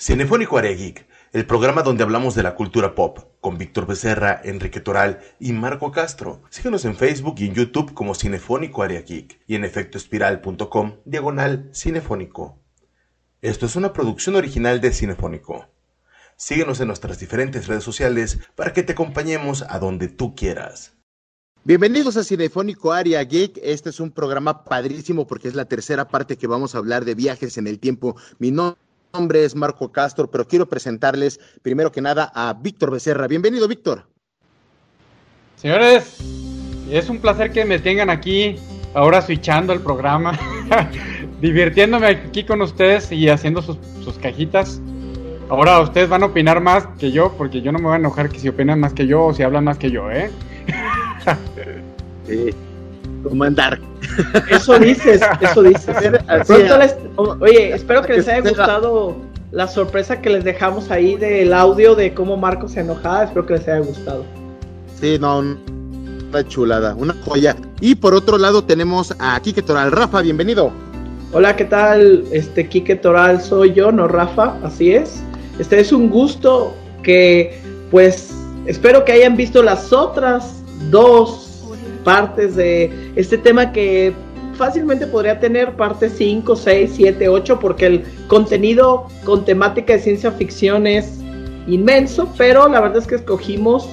Cinefónico Área Geek, el programa donde hablamos de la cultura pop, con Víctor Becerra, Enrique Toral y Marco Castro. Síguenos en Facebook y en YouTube como Cinefónico Área Geek y en efectoespiral.com, diagonal cinefónico. Esto es una producción original de Cinefónico. Síguenos en nuestras diferentes redes sociales para que te acompañemos a donde tú quieras. Bienvenidos a Cinefónico Área Geek. Este es un programa padrísimo porque es la tercera parte que vamos a hablar de viajes en el tiempo. Mi nombre es Marco Castro, pero quiero presentarles primero que nada a Víctor Becerra. Bienvenido, Víctor. Señores, es un placer que me tengan aquí, ahora switchando el programa, divirtiéndome aquí con ustedes y haciendo sus, cajitas. Ahora ustedes van a opinar más que yo, porque yo no me voy a enojar que si opinan más que yo o si hablan más que yo, ¿eh? sí, como andar. Eso dices, eso dices. oye, espero que les haya gustado la sorpresa que les dejamos ahí del audio de cómo Marco se enojaba. Espero que les haya gustado. Sí, no, una chulada, una joya. Y por otro lado tenemos a Kike Toral. Rafa, bienvenido. Hola, ¿qué tal? Este Kike Toral soy yo, no Rafa, así es. Este es un gusto que, pues, espero que hayan visto las otras dos partes de este tema que fácilmente podría tener parte 5, 6, 7, 8, porque el contenido con temática de ciencia ficción es inmenso, pero la verdad es que escogimos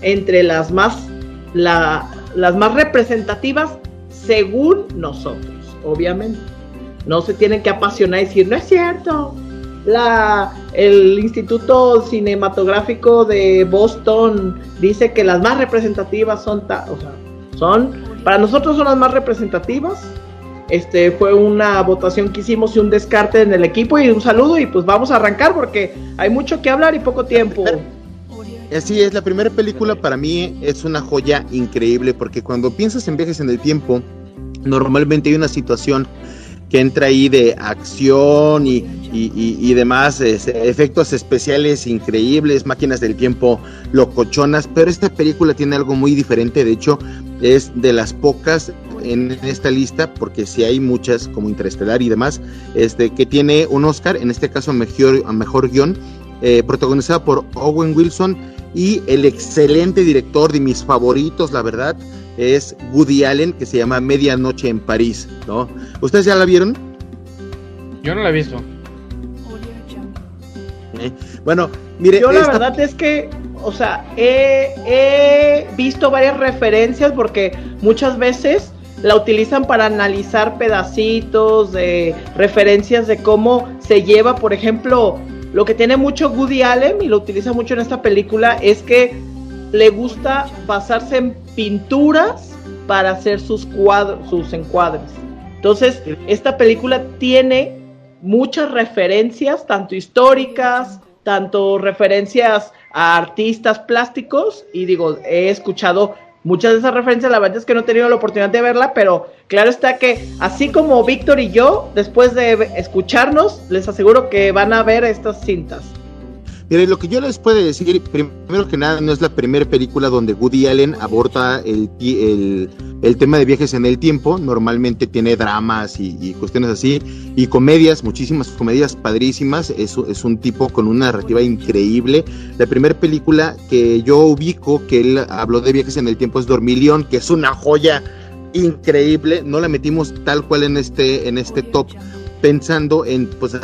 entre las más, la, las más representativas según nosotros, obviamente. No se tienen que apasionar y decir, no es cierto. La, el Instituto Cinematográfico de Boston dice que las más representativas son, sea, son para nosotros son las más representativas. Este fue una votación que hicimos y un descarte en el equipo y un saludo y pues vamos a arrancar porque hay mucho que hablar y poco tiempo. Así es, la primera película para mí es una joya increíble porque cuando piensas en viajes en el tiempo, normalmente hay una situación que entra ahí de acción y, y, demás, efectos especiales increíbles, máquinas del tiempo locochonas, pero esta película tiene algo muy diferente, de hecho es de las pocas en esta lista, porque si hay muchas como Interestelar y demás, este, que tiene un Oscar, en este caso mejor, mejor guion, eh, protagonizada por Owen Wilson y el excelente director de mis favoritos, la verdad, es Woody Allen, que se llama Medianoche en París, ¿no? ¿Ustedes ya la vieron? Yo no la he visto. Eh, bueno, mire. Yo la verdad es que, o sea, he, visto varias referencias porque muchas veces la utilizan para analizar pedacitos de referencias de cómo se lleva, por ejemplo, lo que tiene mucho Woody Allen y lo utiliza mucho en esta película es que le gusta basarse en pinturas para hacer sus cuadros, sus encuadres. Entonces, esta película tiene muchas referencias, tanto históricas, tanto referencias a artistas plásticos, y digo, he escuchado muchas de esas referencias, la verdad es que no he tenido la oportunidad de verla, pero claro está que así como Víctor y yo, después de escucharnos, les aseguro que van a ver estas cintas. Mire, lo que yo les puedo decir, primero que nada, no es la primera película donde Woody Allen aborda el, el, tema de viajes en el tiempo. Normalmente tiene dramas y, cuestiones así, y comedias, muchísimas comedias padrísimas. Es, es un tipo con una narrativa increíble. La primera película que yo ubico que él habló de viajes en el tiempo es Dormilión, que es una joya increíble. No la metimos tal cual en este, en este top pensando en pues,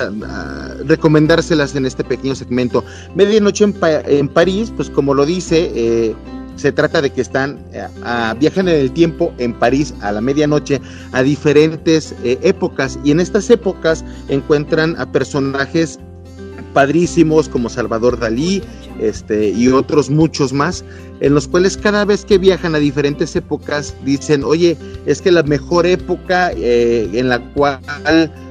recomendárselas en este pequeño segmento. Medianoche en, en París, pues como lo dice, eh, se trata de que están, eh, viajan en el tiempo en París a la medianoche a diferentes eh, épocas y en estas épocas encuentran a personajes padrísimos como Salvador Dalí este, y otros muchos más, en los cuales cada vez que viajan a diferentes épocas dicen, oye, es que la mejor época en la cual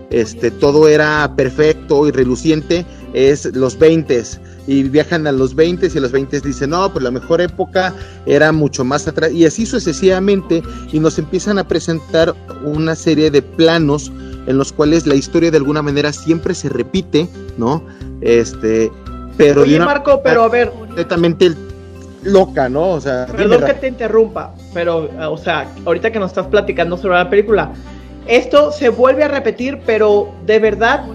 este, todo era perfecto y reluciente, es los 20 y viajan a los 20 y los 20 dicen, no, pues la mejor época era mucho más atrás y así sucesivamente y nos empiezan a presentar una serie de planos en los cuales la historia de alguna manera siempre se repite, ¿no? Este, pero Oye, Marco, pero a ver, completamente loca, ¿no? O sea, perdón que te interrumpa, pero o sea, ahorita que nos estás platicando sobre la película, esto se vuelve a repetir, pero de verdad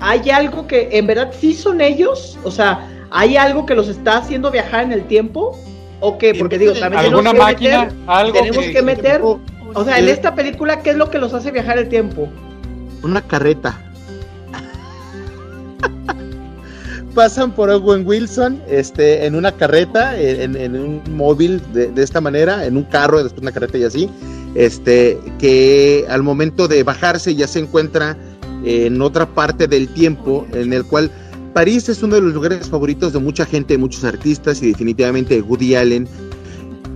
hay algo que en verdad sí son ellos, o sea, hay algo que los está haciendo viajar en el tiempo, o qué, porque digo, también alguna tenemos que máquina, meter, algo tenemos que, meter, o sea, en esta película, ¿qué es lo que los hace viajar el tiempo? Una carreta. Pasan por Owen Wilson este, en una carreta, en, en un móvil de, de, esta manera, en un carro, después una carreta y así, este, que al momento de bajarse ya se encuentra en otra parte del tiempo en el cual París es uno de los lugares favoritos de mucha gente, de muchos artistas y definitivamente de Woody Allen,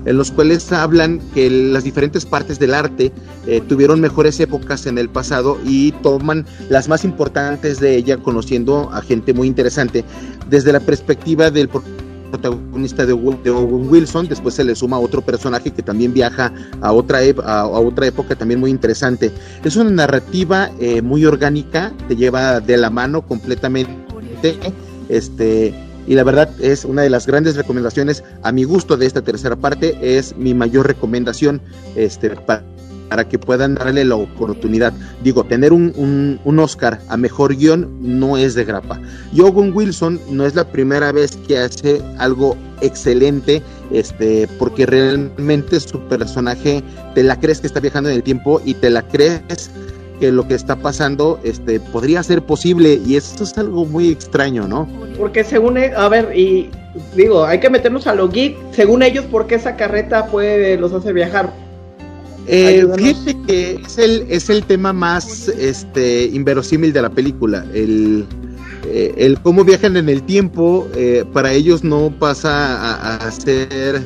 en los cuales hablan que las diferentes partes del arte eh, tuvieron mejores épocas en el pasado y toman las más importantes de ella, conociendo a gente muy interesante. Desde la perspectiva del protagonista de, Owen Wilson, después se le suma otro personaje que también viaja a otra, a, a otra época también muy interesante. Es una narrativa eh, muy orgánica, te lleva de la mano completamente, este, y la verdad es una de las grandes recomendaciones a mi gusto de esta tercera parte, es mi mayor recomendación este, para, para que puedan darle la oportunidad. Digo, tener un, un, un, Oscar a mejor guion no es de grapa. Owen Wilson no es la primera vez que hace algo excelente, este, porque realmente su personaje te la crees que está viajando en el tiempo y te la crees que lo que está pasando este, podría ser posible y esto es algo muy extraño, ¿no? Porque según, a ver, y digo, hay que meternos a lo geek, según ellos, ¿por qué esa carreta puede, los hace viajar? Eh, fíjate que es el, es el tema más este, inverosímil de la película, el, eh, el cómo viajan en el tiempo, eh, para ellos no pasa a, a ser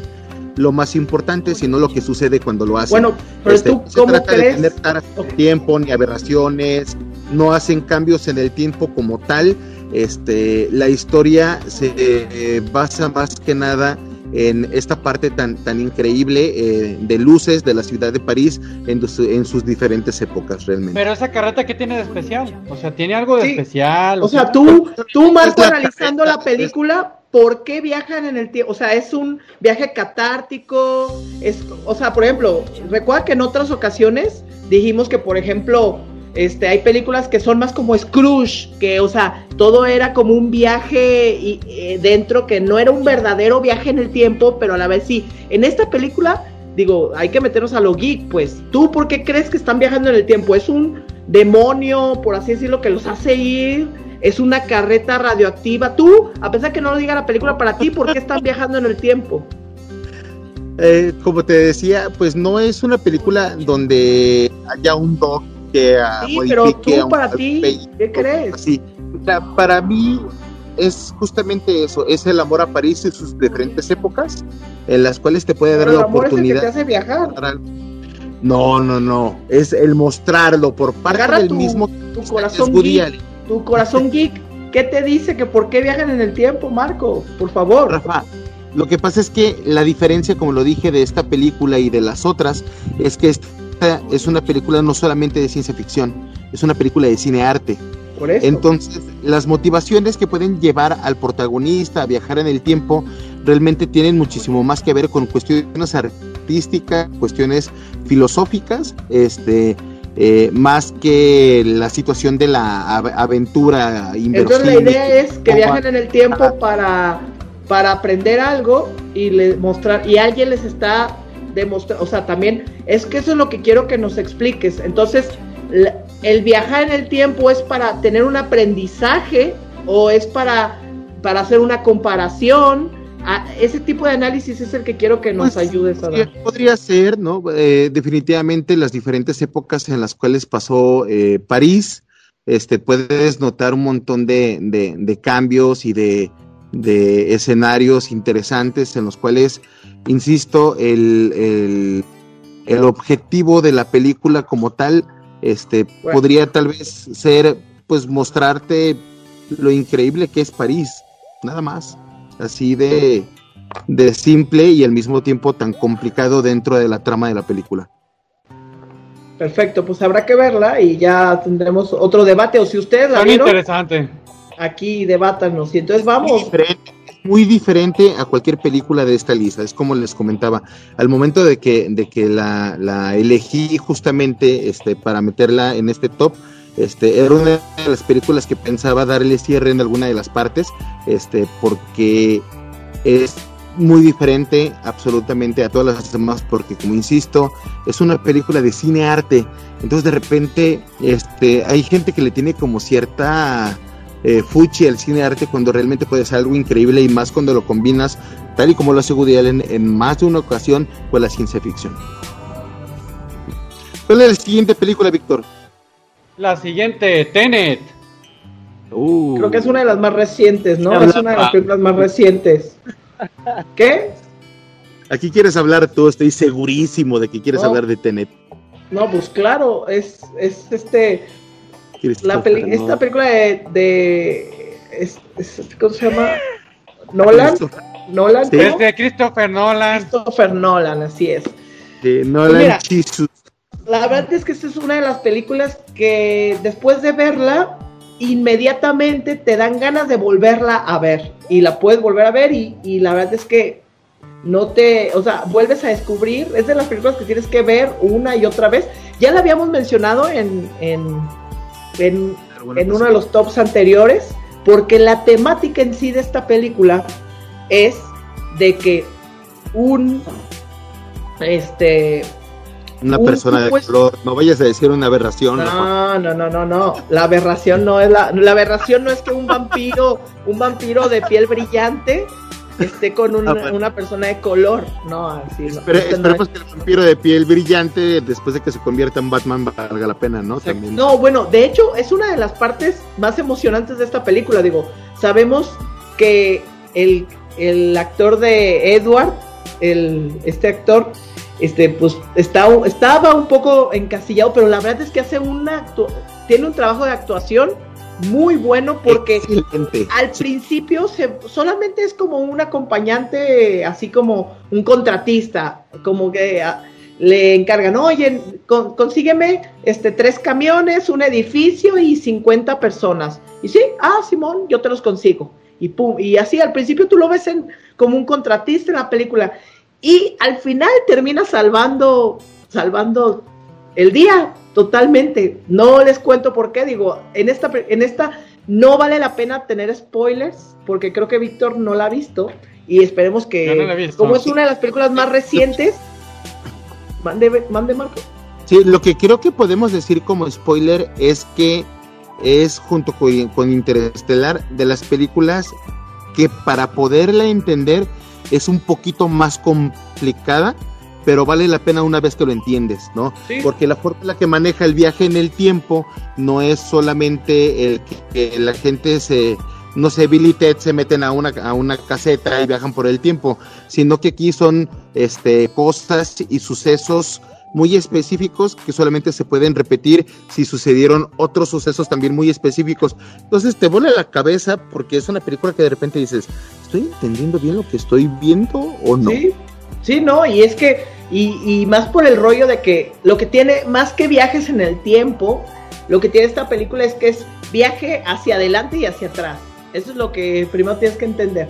lo más importante, sino lo que sucede cuando lo hacen. Bueno, pero este, tú, se ¿cómo trata crees? de tener okay. tiempo, ni aberraciones, no hacen cambios en el tiempo como tal. Este, la historia se eh, basa más que nada en esta parte tan, tan increíble eh, de luces de la ciudad de París en, en, sus diferentes épocas realmente. Pero esa carreta, ¿qué tiene de especial? O sea, ¿tiene algo de sí. especial? O, o sea, sea, tú, tú Marco, analizando la película, ¿por qué viajan en el tiempo? O sea, es un viaje catártico, es, o sea, por ejemplo, recuerda que en otras ocasiones dijimos que, por ejemplo, este, hay películas que son más como Scrooge, que, o sea, todo era como un viaje y, eh, dentro que no era un verdadero viaje en el tiempo, pero a la vez sí. En esta película, digo, hay que meternos a lo geek, pues, ¿tú por qué crees que están viajando en el tiempo? ¿Es un demonio, por así decirlo, que los hace ir? ¿Es una carreta radioactiva? Tú, a pesar que no lo diga la película para ti, ¿por qué están viajando en el tiempo? Eh, como te decía, pues no es una película donde haya un doc que sí, pero tú para ti, ¿qué crees? Sí, o sea, para mí es justamente eso, es el amor a París en sus diferentes épocas, en las cuales te puede pero dar la oportunidad. Es el que te hace viajar. No, no, no, es el mostrarlo por parte Agarra del tu, mismo tu corazón geek, tu corazón geek. ¿Qué te dice que por qué viajan en el tiempo, Marco? Por favor. Rafa, lo que pasa es que la diferencia, como lo dije, de esta película y de las otras, es que esta es una película no solamente de ciencia ficción, es una película de cine arte. Por eso. Entonces, las motivaciones que pueden llevar al protagonista a viajar en el tiempo realmente tienen muchísimo más que ver con cuestiones artísticas, cuestiones filosóficas, este, eh, más que la situación de la aventura Entonces la idea es que viajen en el tiempo para, para aprender algo y le mostrar, y alguien les está demostrando, o sea, también es que eso es lo que quiero que nos expliques. Entonces, el viajar en el tiempo es para tener un aprendizaje o es para, para hacer una comparación. A ese tipo de análisis es el que quiero que nos pues, ayudes a dar. Podría ser, ¿no? Eh, definitivamente las diferentes épocas en las cuales pasó eh, París, este, puedes notar un montón de, de, de cambios y de, de, escenarios interesantes en los cuales, insisto, el, el, el objetivo de la película como tal este bueno. podría tal vez ser pues mostrarte lo increíble que es París, nada más, así de, de simple y al mismo tiempo tan complicado dentro de la trama de la película. Perfecto, pues habrá que verla y ya tendremos otro debate. O si ustedes la Muy vieron, interesante. aquí debátanos. Y entonces vamos. Diferente, muy diferente a cualquier película de esta lista. Es como les comentaba, al momento de que, de que la, la elegí justamente este, para meterla en este top, Este, era una de las películas que pensaba darle cierre en alguna de las partes, este, porque es muy diferente absolutamente a todas las demás, porque como insisto, es una película de cine arte. Entonces de repente, este, hay gente que le tiene como cierta eh, fuchi al cine arte cuando realmente puede ser algo increíble y más cuando lo combinas, tal y como lo hace Woody Allen en más de una ocasión, con la ciencia ficción. ¿Cuál es la siguiente película, Víctor? La siguiente, Tenet. Uh. Creo que es una de las más recientes, ¿no? Es una de las películas más recientes. ¿Qué? Aquí quieres hablar tú, estoy segurísimo de que quieres hablar de Tenet. No, pues claro, es, es este. La esta película de. ¿Cómo se llama? Nolan. Nolan. Es de Christopher Nolan. Christopher Nolan, así es. De Nolan la verdad es que esta es una de las películas que después de verla, inmediatamente te dan ganas de volverla a ver. Y la puedes volver a ver y, la verdad es que no te, o sea, vuelves a descubrir, es de las películas que tienes que ver una y otra vez. Ya la habíamos mencionado en, en, en, en uno de los tops anteriores, porque la temática en sí de esta película es de que un, este, una persona de color. No vayas a decir una aberración. No, no, no, no, no. La aberración no es la, la aberración no es que un vampiro, un vampiro de piel brillante esté con una, ah, una persona de color. No, así no. esperemos que el vampiro de piel brillante, después de que se convierta en Batman, valga la pena, ¿no? También. No, bueno, de hecho, es una de las partes más emocionantes de esta película. Digo, sabemos que el, el actor de Edward, el, este actor, este, pues estaba un poco encasillado, pero la verdad es que hace una tiene un trabajo de actuación muy bueno porque al principio se, solamente es como un acompañante, así como un contratista, como que ah, le encargan, oye, consígueme este, tres camiones, un edificio y 50 personas. Y sí, ah, Simón, yo te los consigo. Y pum, y así al principio tú lo ves en, como un contratista en la película. Y al final termina salvando, salvando el día totalmente. No les cuento por qué, digo, en esta, en esta no vale la pena tener spoilers, porque creo que Víctor no la ha visto. Y esperemos que, como es una de las películas más recientes, mande, mande Marco. Sí, lo que creo que podemos decir como spoiler es que es junto con, con Interestelar de las películas que para poderla entender es un poquito más complicada, pero vale la pena una vez que lo entiendes, ¿no? Porque la forma en la que maneja el viaje en el tiempo no es solamente el que, la gente se, no Billy Ted se meten a una, a una caseta y viajan por el tiempo, sino que aquí son este, cosas y sucesos muy específicos que solamente se pueden repetir si sucedieron otros sucesos también muy específicos. Entonces te vuela la cabeza porque es una película que de repente dices, ¿estoy entendiendo bien lo que estoy viendo o no? Sí, sí, no, y es que, y, más por el rollo de que lo que tiene, más que viajes en el tiempo, lo que tiene esta película es que es viaje hacia adelante y hacia atrás. Eso es lo que primero tienes que entender.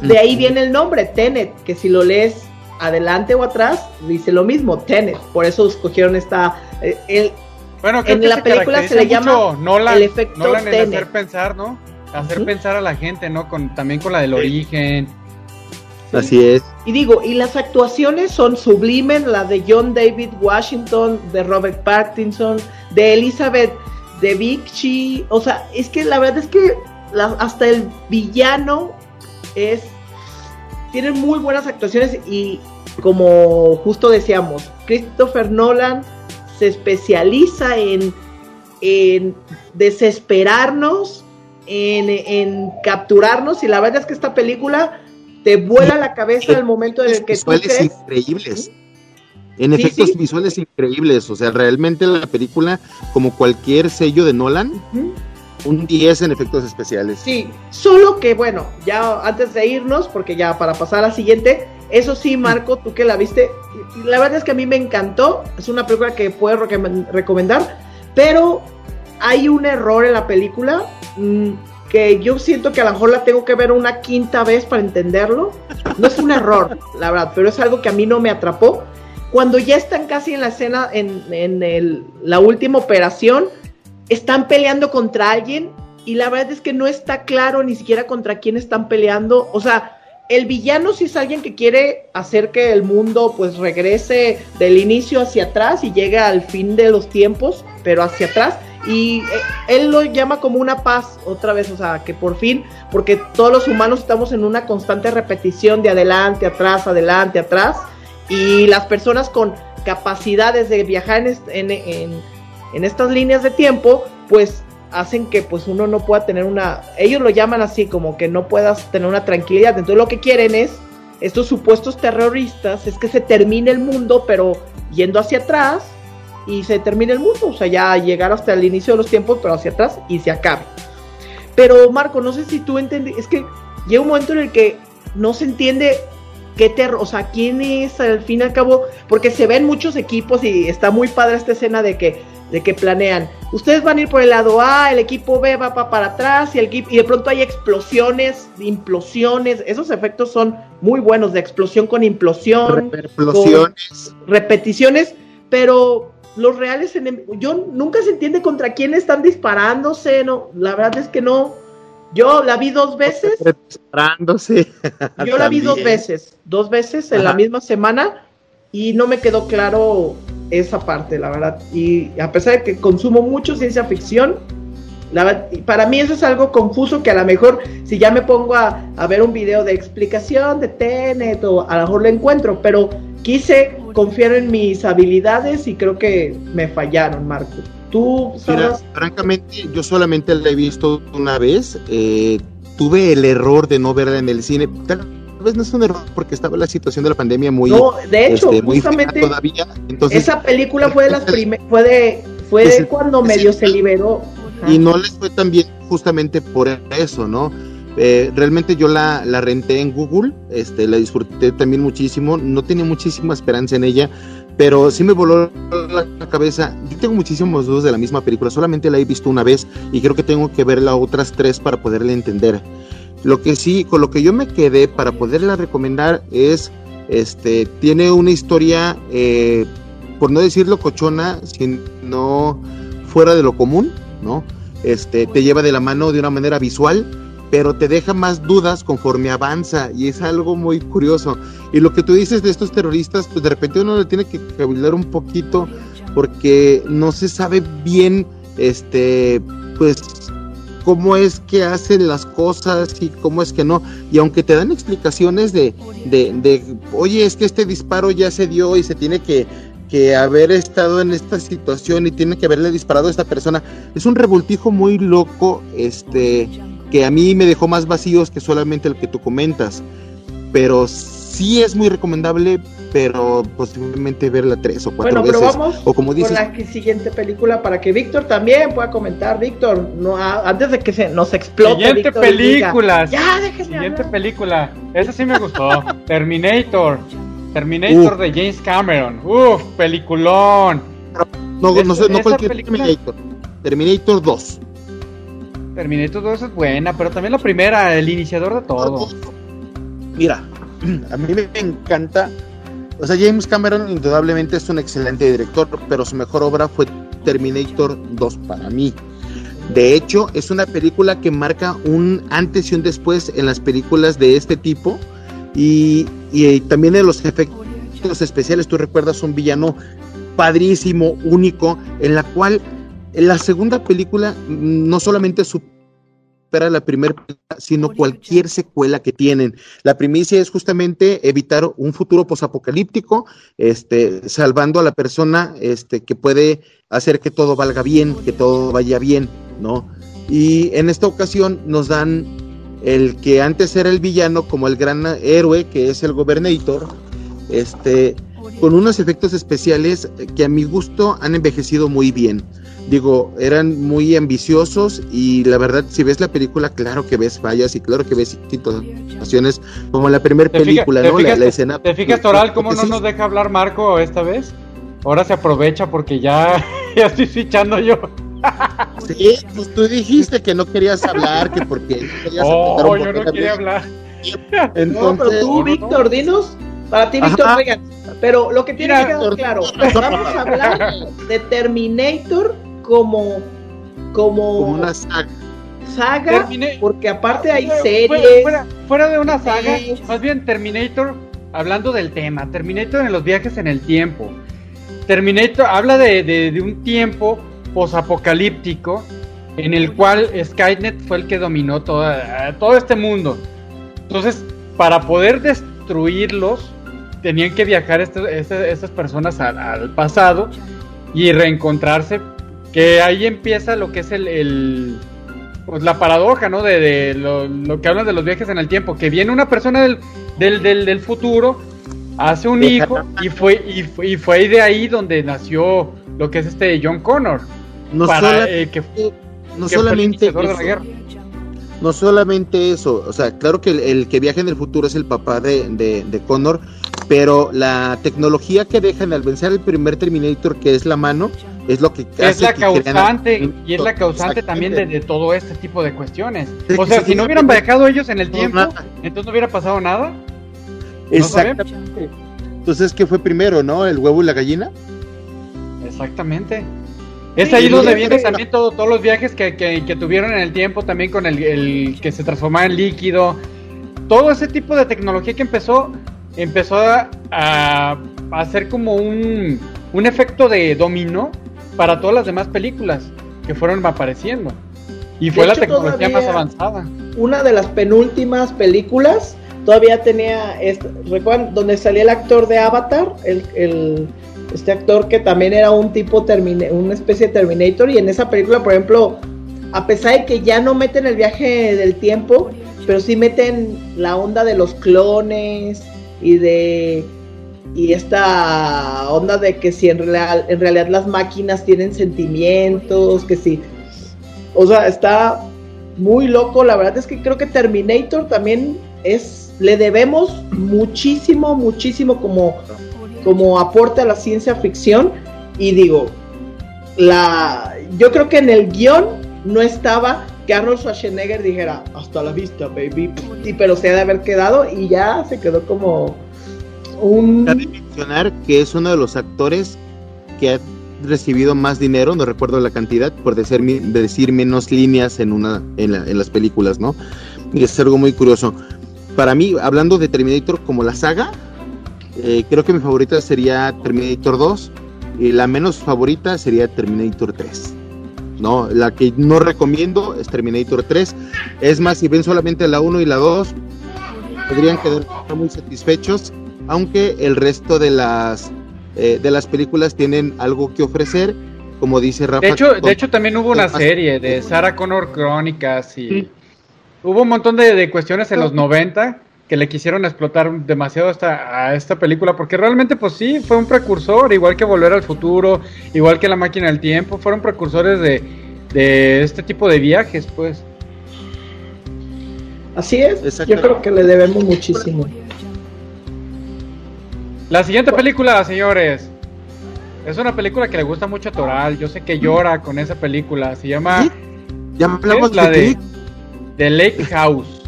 De ahí viene el nombre, Tenet, que si lo lees adelante o atrás, dice lo mismo, Tenet. Por eso escogieron esta. Eh, el, bueno, en la película se le llama el efecto Nolan Tenet. hacer pensar, ¿no? hacer pensar a la gente, ¿no? Con, también con la del origen. Así es. Y digo, y las actuaciones son sublimes, la de John David Washington, de Robert Pattinson, de Elizabeth de Vichy, o sea, es que la verdad es que hasta el villano es tiene muy buenas actuaciones y como justo decíamos, Christopher Nolan se especializa en, en desesperarnos en, capturarnos y la verdad es que esta película te vuela la cabeza al momento en el que tú crees... increíbles. En efectos visuales increíbles, o sea, realmente la película, como cualquier sello de Nolan, un 10 en efectos especiales. Sí, solo que bueno, ya antes de irnos, porque ya para pasar a la siguiente, eso sí, Marco, tú que la viste, la verdad es que a mí me encantó, es una película que puedo recomendar, pero hay un error en la película Mm, que yo siento que a lo mejor la tengo que ver una quinta vez para entenderlo. No es un error, la verdad, pero es algo que a mí no me atrapó. Cuando ya están casi en la escena, en, el, la última operación, están peleando contra alguien y la verdad es que no está claro ni siquiera contra quién están peleando. O sea, el villano sí es alguien que quiere hacer que el mundo pues regrese del inicio hacia atrás y llegue al fin de los tiempos, pero hacia atrás. Y eh, él lo llama como una paz otra vez, o sea, que por fin, porque todos los humanos estamos en una constante repetición de adelante, atrás, adelante, atrás, y las personas con capacidades de viajar en, en, en estas líneas de tiempo, pues hacen que pues uno no pueda tener una, ellos lo llaman así como que no puedas tener una tranquilidad. Entonces lo que quieren es, estos supuestos terroristas, es que se termine el mundo, pero yendo hacia atrás y se termine el mundo, o sea, ya llegar hasta el inicio de los tiempos, pero hacia atrás y se acabe. Pero Marco, no sé si tú entiendes, es que llega un momento en el que no se entiende qué terror, o sea, quién es al fin y al cabo, porque se ven muchos equipos y está muy padre esta escena de que de que planean. Ustedes van a ir por el lado A, el equipo B va para atrás y, el, y de pronto hay explosiones, implosiones. Esos efectos son muy buenos de explosión con implosión. Repeticiones, pero los reales yo nunca se entiende contra quién están disparándose, no, la verdad es que no. Yo la vi dos veces. Disparándose. Yo la vi dos veces, dos veces en la misma semana y no me quedó claro esa parte, la verdad. Y a pesar de que consumo mucho ciencia ficción, la, para mí eso es algo confuso que a lo mejor si ya me pongo a, ver un video de explicación de Tenet o a lo mejor lo encuentro, pero quise confiar en mis habilidades y creo que me fallaron, Marco. Tú, Mira, francamente, yo solamente la he visto una vez. Eh, tuve el error de no verla en el cine vez no es un error porque estaba la situación de la pandemia muy no de hecho este, justamente todavía entonces esa película fue de las primeras fue de fue de cuando medio se liberó y no les fue tan bien justamente por eso no eh, realmente yo la, la renté en Google, este, la disfruté también muchísimo, no tenía muchísima esperanza en ella, pero sí me voló la cabeza. Yo tengo muchísimos dudas de la misma película, solamente la he visto una vez y creo que tengo que verla otras tres para poderla entender. Lo que sí, con lo que yo me quedé para poderla recomendar es, este, tiene una historia, eh, por no decirlo cochona, sino fuera de lo común, ¿no? Este, te lleva de la mano de una manera visual, pero te deja más dudas conforme avanza y es algo muy curioso. Y lo que tú dices de estos terroristas, pues de repente uno le tiene que cavilar un poquito porque no se sabe bien, este, pues cómo es que hacen las cosas y cómo es que no. Y aunque te dan explicaciones de, de, de oye, es que este disparo ya se dio y se tiene que, que haber estado en esta situación y tiene que haberle disparado a esta persona. Es un revoltijo muy loco, este, que a mí me dejó más vacíos que solamente el que tú comentas. Pero sí es muy recomendable, pero posiblemente verla tres o cuatro bueno, veces. Pero vamos o como dices, con la siguiente película para que Víctor también pueda comentar. Víctor, no, antes de que se nos explote. Siguiente película. Ya, déjenme Siguiente película. Esa sí me gustó. Terminator. Terminator de James Cameron. Uf, peliculón. No, no, sé, no cualquier Terminator. Terminator 2. Terminator 2 es buena, pero también la primera, el iniciador de todo. Mira, a mí me encanta o sea, James Cameron indudablemente es un excelente director, pero su mejor obra fue Terminator 2 para mí. De hecho, es una película que marca un antes y un después en las películas de este tipo y, también en los efectos especiales. Tú recuerdas un villano padrísimo, único, en la cual la segunda película mm, no solamente su para la primera, sino cualquier secuela que tienen. La primicia es justamente evitar un futuro posapocalíptico, este, salvando a la persona este, que puede hacer que todo valga bien, que todo vaya bien, ¿no? Y en esta ocasión nos dan el que antes era el villano como el gran héroe, que es el Gobernator, este, con unos efectos especiales que a mi gusto han envejecido muy bien digo, eran muy ambiciosos y la verdad, si ves la película, claro que ves fallas y claro que ves situaciones como la primera película, ¿no? la, escena. ¿Te fijas, Toral, cómo no nos deja hablar Marco esta vez? Ahora se aprovecha porque ya, ya estoy fichando yo. Sí, pues tú dijiste que no querías hablar, que porque querías Oh, yo no quería hablar. Entonces, no, pero tú, Víctor, dinos. Para ti, Víctor, oigan, pero lo que tiene que quedar claro, vamos a hablar de Terminator como como, Como una saga. saga, porque aparte hay Fuera- series. Fuera, fuera de una saga, más bien Terminator, hablando del tema, Terminator en los viajes en el tiempo. Terminator habla de, de- de un tiempo posapocalíptico en el cual Skynet fue el que dominó toda, todo este mundo. Entonces, para poder destruirlos, tenían que viajar este- este- estas personas al, al pasado y reencontrarse. Que ahí empieza lo que es el, el- pues la paradoja, ¿no? De, de lo, lo que hablan de los viajes en el tiempo. Que viene una persona del, del, del, del futuro, hace un hijo y fue, y fue y fue de ahí donde nació lo que es este John Connor. No, para, sola- eh, que, no que fue el solamente iniciador de la eso, guerra. no solamente eso, o sea, claro que el, el que viaja en el futuro es el papá de, de, de Connor, pero la tecnología que dejan al vencer el primer Terminator, que es la mano, es lo que es la que crean- causante y es la causante también de, todo este tipo de cuestiones. O sea, si no hubieran viajado ellos en el No, tiempo, entonces no hubiera pasado nada. Exactamente. Entonces, ¿qué fue primero, no? ¿El huevo y la gallina? Exactamente. Es Sí, ahí donde vienen también todo- todos los viajes que, que- que tuvieron en el tiempo, también con el, el que se transformaba en líquido. Todo ese tipo de tecnología que empezó, empezó a, a hacer como un, un efecto de dominó para todas las demás películas que fueron apareciendo. Y fue De la hecho, tecnología más avanzada. una de las penúltimas películas todavía tenía este, recuerdan donde salía el actor de Avatar el, el- este actor que también era un tipo termine, una especie de Terminator y en esa película por ejemplo a pesar de que ya no meten el viaje del tiempo pero sí meten la onda de los clones y de y esta onda de que si en, real- en realidad las máquinas tienen sentimientos que si o sea está muy loco. La verdad es que creo que Terminator también es. Le debemos muchísimo, muchísimo como, como aporte a la ciencia ficción. Y digo, la, yo creo que en el guion no estaba que Arnold Schwarzenegger dijera hasta la vista, baby. Sí, pero se ha de haber quedado y ya se quedó como un. Cabe mencionar que es uno de los actores que ha recibido más dinero, no recuerdo la cantidad, por decir, decir menos líneas en, una, en, la- en las películas, ¿no? Y es algo muy curioso. Para mí, hablando de Terminator como la saga, eh, creo que mi favorita sería Terminator 2 y la menos favorita sería Terminator 3. No, la que no recomiendo es Terminator 3. Es más, si ven solamente la 1 y la 2, podrían quedar muy satisfechos, aunque el resto de las eh, de las películas tienen algo que ofrecer, como dice Rafa. De hecho, con- de hecho también hubo una serie de Sarah Connor Crónicas y hubo un montón de, de cuestiones en los 90 que le quisieron explotar demasiado esta, a esta película porque realmente pues sí, fue un precursor, igual que Volver al Futuro, igual que La Máquina del Tiempo, fueron precursores de, de este tipo de viajes pues. Así es. Yo creo que le debemos muchísimo. La siguiente película, señores, es una película que le gusta mucho a Toral, yo sé que llora con esa película, se llama ¿Sí? Ya hablamos es la de, de The Lake House.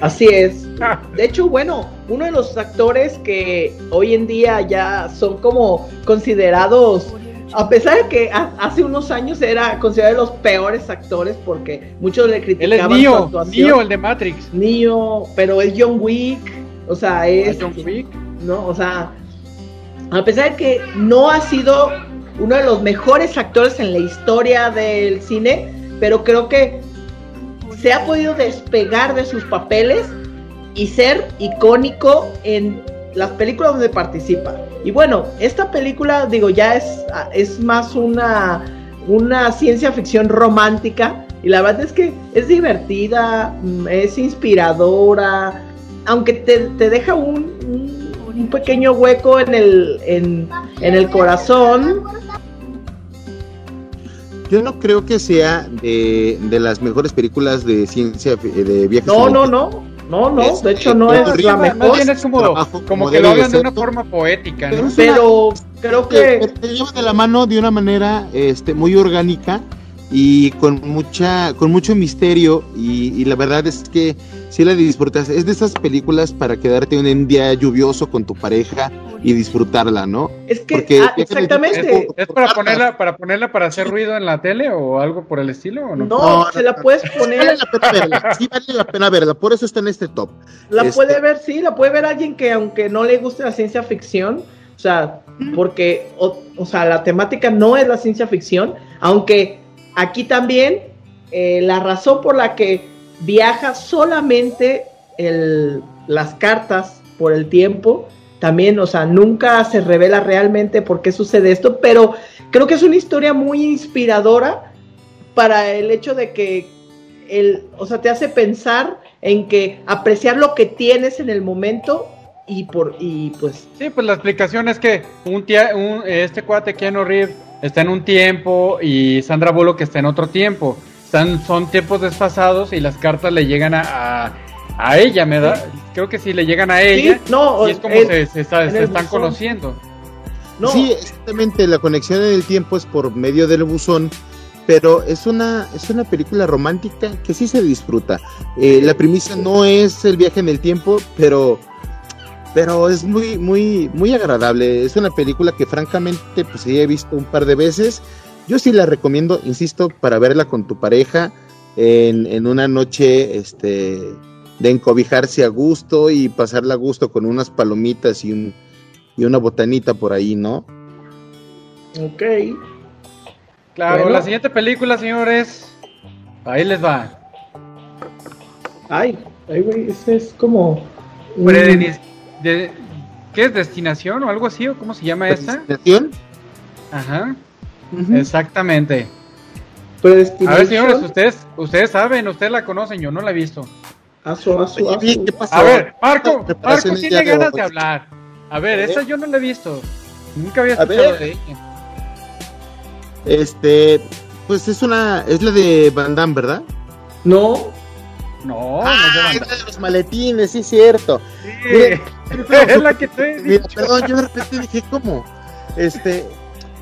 Así es. De hecho, bueno, uno de los actores que hoy en día ya son como considerados, a pesar de que ha- hace unos años era considerado de los peores actores porque muchos le Él es criticaban su Neo, actuación. Neo el de Matrix. Neo, pero es John Wick, o sea, es, John Wick. ¿No? O sea, a pesar de que no ha sido uno de los mejores actores en la historia del cine, pero creo que se ha podido despegar de sus papeles y ser icónico en las películas donde participa. Y bueno, esta película, digo, ya es, es más una, una ciencia ficción romántica. Y la verdad es que es divertida, mm, es inspiradora, aunque te, te deja un, un- un pequeño hueco en el, en, en el corazón. Yo no creo que sea de, de las mejores películas de ciencia fi- de viajes. No, no, no, no, no, Es- de hecho no es es la Más mejor, bien es como, trabajo como como que lo de hablan de una forma poética, Pero ¿no? pero creo que que te lleva de la mano de una manera este, muy orgánica y con mucha con mucho misterio y, y la verdad es que sí la disfrutas. Es de esas películas para quedarte un día lluvioso con tu pareja y disfrutarla, ¿no? Es que ah, exactamente. ¿Es, para ponerla para ponerla para hacer ruido en la tele o algo por el estilo o no? No, se la puedes poner. Vale la pena verla, sí vale la pena verla, por eso está en este top. La Este, puede ver, sí, la puede ver alguien que aunque no le guste la ciencia ficción, o sea, porque, o, o sea, la temática no es la ciencia ficción, aunque aquí también eh, la razón por la que viaja solamente el, las cartas por el tiempo, también, o sea, nunca se revela realmente por qué sucede esto, pero creo que es una historia muy inspiradora para el hecho de que, el, o sea, te hace pensar en que apreciar lo que tienes en el momento y por y pues Sí, pues la explicación es que un, tía, un este cuate Keanu Reeves está en un tiempo y Sandra Bullock está en otro tiempo. Están, son tiempos desfasados y las cartas le llegan a, a, a ella, ¿me da? Creo que sí le llegan a ella. Sí, no, y es como el- se, se está- se están buzón. conociendo. no, Sí, exactamente, la conexión en el tiempo es por medio del buzón, pero es una, es una película romántica que sí se disfruta. Eh, la premisa no es el viaje en el tiempo, pero, pero es muy, muy, muy agradable. Es una película que francamente pues sí he visto un par de veces. Yo sí la recomiendo, insisto, para verla con tu pareja en, en una noche este, de encobijarse a gusto y pasarla a gusto con unas palomitas y un y una botanita por ahí, ¿no? ok. Claro, Bueno. la siguiente película, señores. Ahí les va. Ay, ay, güey, ese es como. un- de- ¿Qué es? ¿Destinación o algo así? ¿O cómo se llama esta? ¿Destinación? Ajá, Exactamente. A Predestinación. ver, señores, ustedes, ustedes saben, ustedes la conocen, yo no la he visto. A ver, Marco, Marco tiene de ganas hoy. de hablar. A ver, A esa yo no la he visto. Nunca había A escuchado de ella. Este, pues es una, es la de Van Damme, ¿verdad? No, No, ah, no es se la de los maletines, sí, cierto. Sí. Es la que te he Mira, dicho. perdón, yo de repente dije, ¿cómo? Este,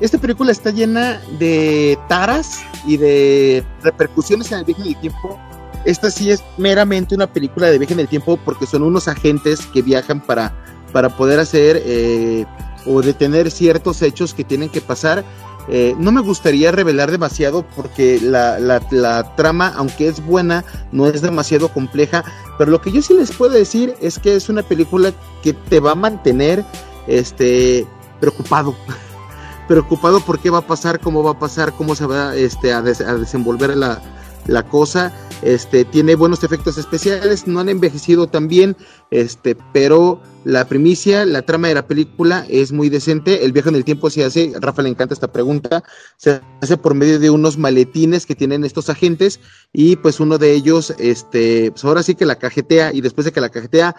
esta película está llena de taras y de repercusiones en el viaje en el tiempo. Esta sí es meramente una película de viaje en el tiempo porque son unos agentes que viajan para, para poder hacer eh, o detener ciertos hechos que tienen que pasar. Eh, no me gustaría revelar demasiado porque la, la- la trama, aunque es buena, no es demasiado compleja. Pero lo que yo sí les puedo decir es que es una película que te va a mantener este, preocupado. preocupado por qué va a pasar, cómo va a pasar, cómo se va este, a, des- a desenvolver la, la cosa. Este, tiene buenos efectos especiales, no han envejecido tan bien, este, pero la primicia, la trama de la película es muy decente. El viaje en el tiempo se hace, Rafa le encanta esta pregunta, se hace por medio de unos maletines que tienen estos agentes y pues uno de ellos, este, pues ahora sí que la cajetea y después de que la cajetea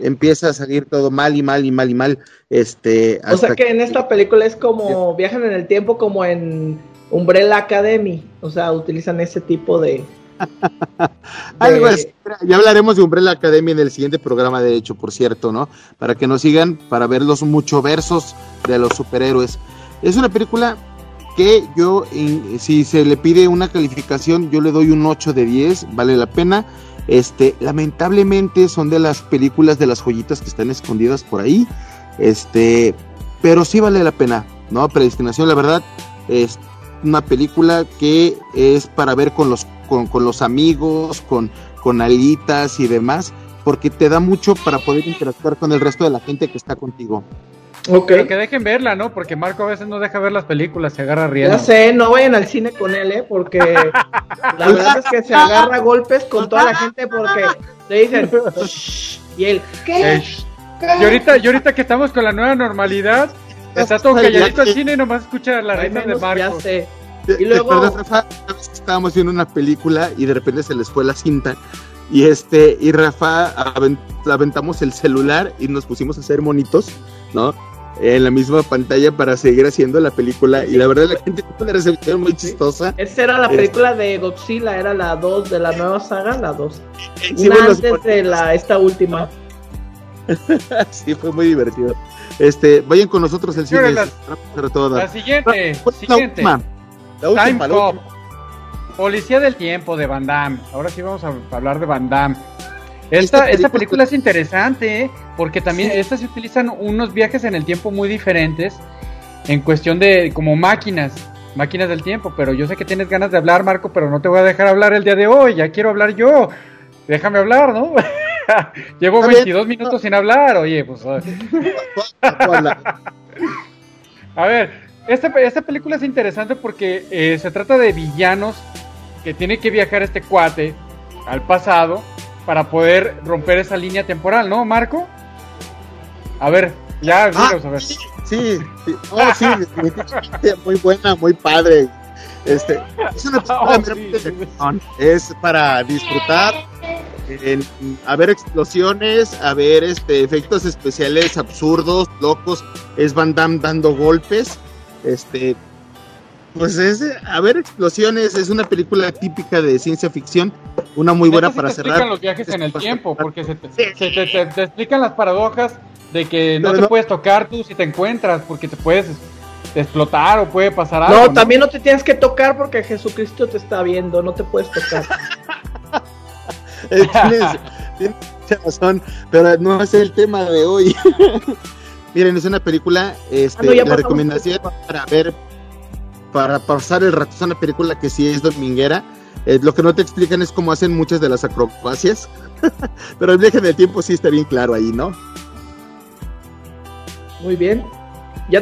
empieza a salir todo mal y mal y mal y mal, este, o sea que en esta película es como viajan en el tiempo como en Umbrella Academy, o sea, utilizan ese tipo de... Algo de- así. Ya hablaremos de Umbrella Academy en el siguiente programa, de hecho, por cierto, ¿no? Para que nos sigan, para ver los mucho versos de los superhéroes. Es una película que yo, si se le pide una calificación, yo le doy un 8 de 10, vale la pena. Este, lamentablemente son de las películas de las joyitas que están escondidas por ahí. Este, pero sí vale la pena, ¿no? Predestinación, la verdad, es una película que es para ver con los, con, con los amigos, con, con alitas y demás, porque te da mucho para poder interactuar con el resto de la gente que está contigo. Ok, Pero que dejen verla, ¿no? Porque Marco a veces no deja ver las películas, se agarra riendo. ya sé, no vayan al cine con él, ¿eh? Porque la verdad es que se agarra a golpes con toda la gente porque le dicen... "Shh", y él, ¿qué? Eh, y ahorita, y ahorita que estamos con la nueva normalidad, está todo calladito el cine y nomás escucha la Al risa de menos ya Marco. sé. ¿Te- Y luego- ¿Te acuerdas, Rafa? Una vez que Estábamos viendo una película y de repente se les fue la cinta. Y este, y Rafa aven- aventamos el celular y nos pusimos a hacer monitos, ¿no? En la misma pantalla para seguir haciendo la película. Y la verdad, la gente tuvo una recepción muy chistosa. Esa era la Este- película de Godzilla, era la 2 de la nueva saga, la 2. Sí, Una fue los antes de la, esta última. Sí, fue muy divertido. Este, vayan con nosotros el cine. La dar. siguiente, ¿Cuál es la siguiente. última? La última, Time la Cop. última. Policía del tiempo de Van Damme. Ahora sí vamos a hablar de Van Damme. Esta, esta película es interesante, ¿eh? porque también estas se utilizan unos viajes en el tiempo muy diferentes en cuestión de como máquinas, máquinas del tiempo, pero yo sé que tienes ganas de hablar, Marco, pero no te voy a dejar hablar el día de hoy, ya quiero hablar yo. Déjame hablar, ¿no? Llevo 22 minutos sin hablar, oye, pues... a ver, esta, esta película es interesante porque eh, se trata de villanos que tiene que viajar este cuate al pasado para poder romper esa línea temporal, ¿no, Marco? A ver, ya, ah, a ver. Sí, sí, Oh, sí, muy buena, muy padre. Este, es una oh, es para disfrutar, en, a ver explosiones, a ver este, efectos especiales absurdos, locos, es Van Damme dando golpes, este, pues es, a ver, explosiones, es una película típica de ciencia ficción, una muy buena para cerrar. explican los viajes en el tiempo, porque se, te, te, explican las paradojas de que no te puedes tocar tú si te encuentras, porque te puedes explotar o puede pasar algo. No, también no te tienes que tocar porque Jesucristo te está viendo, no te puedes tocar. Eh, tienes, tienes razón, pero no es el tema de hoy. Miren, es una película, este, ah, la recomendación para ver para pasar el rato. Es una película que sí es dominguera. Eh, lo que no te explican es cómo hacen muchas de las acrobacias. Pero el viaje del tiempo sí está bien claro ahí, ¿no? Muy bien. Ya.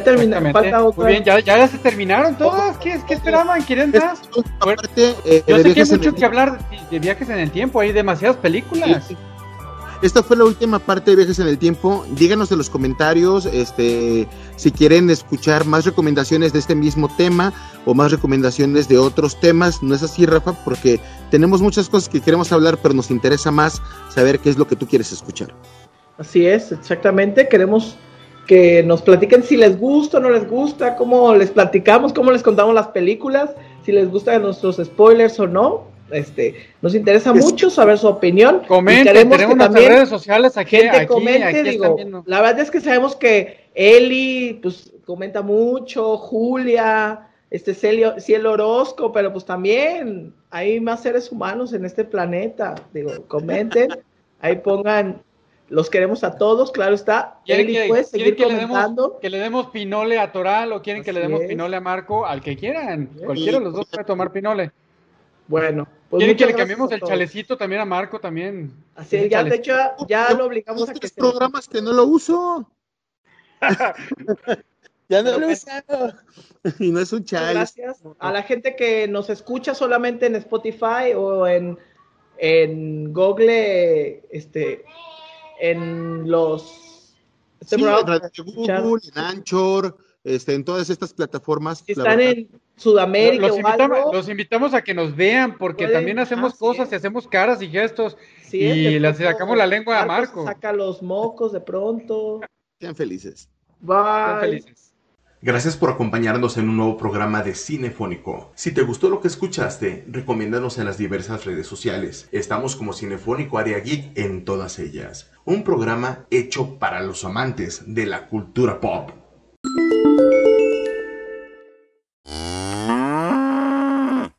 Falta otra. Muy bien, ya, ya, se terminaron todas. ¿Qué, qué esperaban? ¿Quieren más? Aparte, eh, Yo sé que hay mucho que hablar de, viajes en el tiempo. Hay demasiadas películas. Esta fue la última parte de Viajes en el Tiempo. Díganos en los comentarios este, si quieren escuchar más recomendaciones de este mismo tema o más recomendaciones de otros temas. No es así, Rafa, porque tenemos muchas cosas que queremos hablar, pero nos interesa más saber qué es lo que tú quieres escuchar. Así es, exactamente. Queremos que nos platiquen si les gusta o no les gusta, cómo les platicamos, cómo les contamos las películas, si les gustan nuestros spoilers o no. Este, nos interesa mucho saber su opinión. Comenten, tenemos también redes sociales aquí, gente comente, digo, la verdad es que sabemos que Eli, pues, comenta mucho, Julia, este Cielo, Cielo Orozco, pero pues también hay más seres humanos en este planeta, digo, comenten, ahí pongan, los queremos a todos, claro está. Eli, que, pues, seguir que comentando. Le demos, que le demos pinole a Toral o quieren que le demos pinole a Marco, al que quieran, cualquiera de los dos puede tomar pinole. Bueno, pues ¿Quieren que le cambiemos el chalecito también a Marco también? Así ya, de hecho, ya lo obligamos a que se... programas que no lo uso. ya no lo uso. y no es un chale. Gracias a la gente que nos escucha solamente en Spotify o en, en Google, este, en los... Este sí, en Google, en Anchor, este, en todas estas plataformas. Si están en Sudamérica los, invitamos, los invitamos a que nos vean porque también hacemos cosas y hacemos caras y gestos y le sacamos la lengua a Marco. Saca los mocos de pronto. Sean felices. Bye. Sean felices. Gracias por acompañarnos en un nuevo programa de Cinefónico. Si te gustó lo que escuchaste, recomiéndanos en las diversas redes sociales. Estamos como Cinefónico Área Geek en todas ellas. Un programa hecho para los amantes de la cultura pop. Thank you.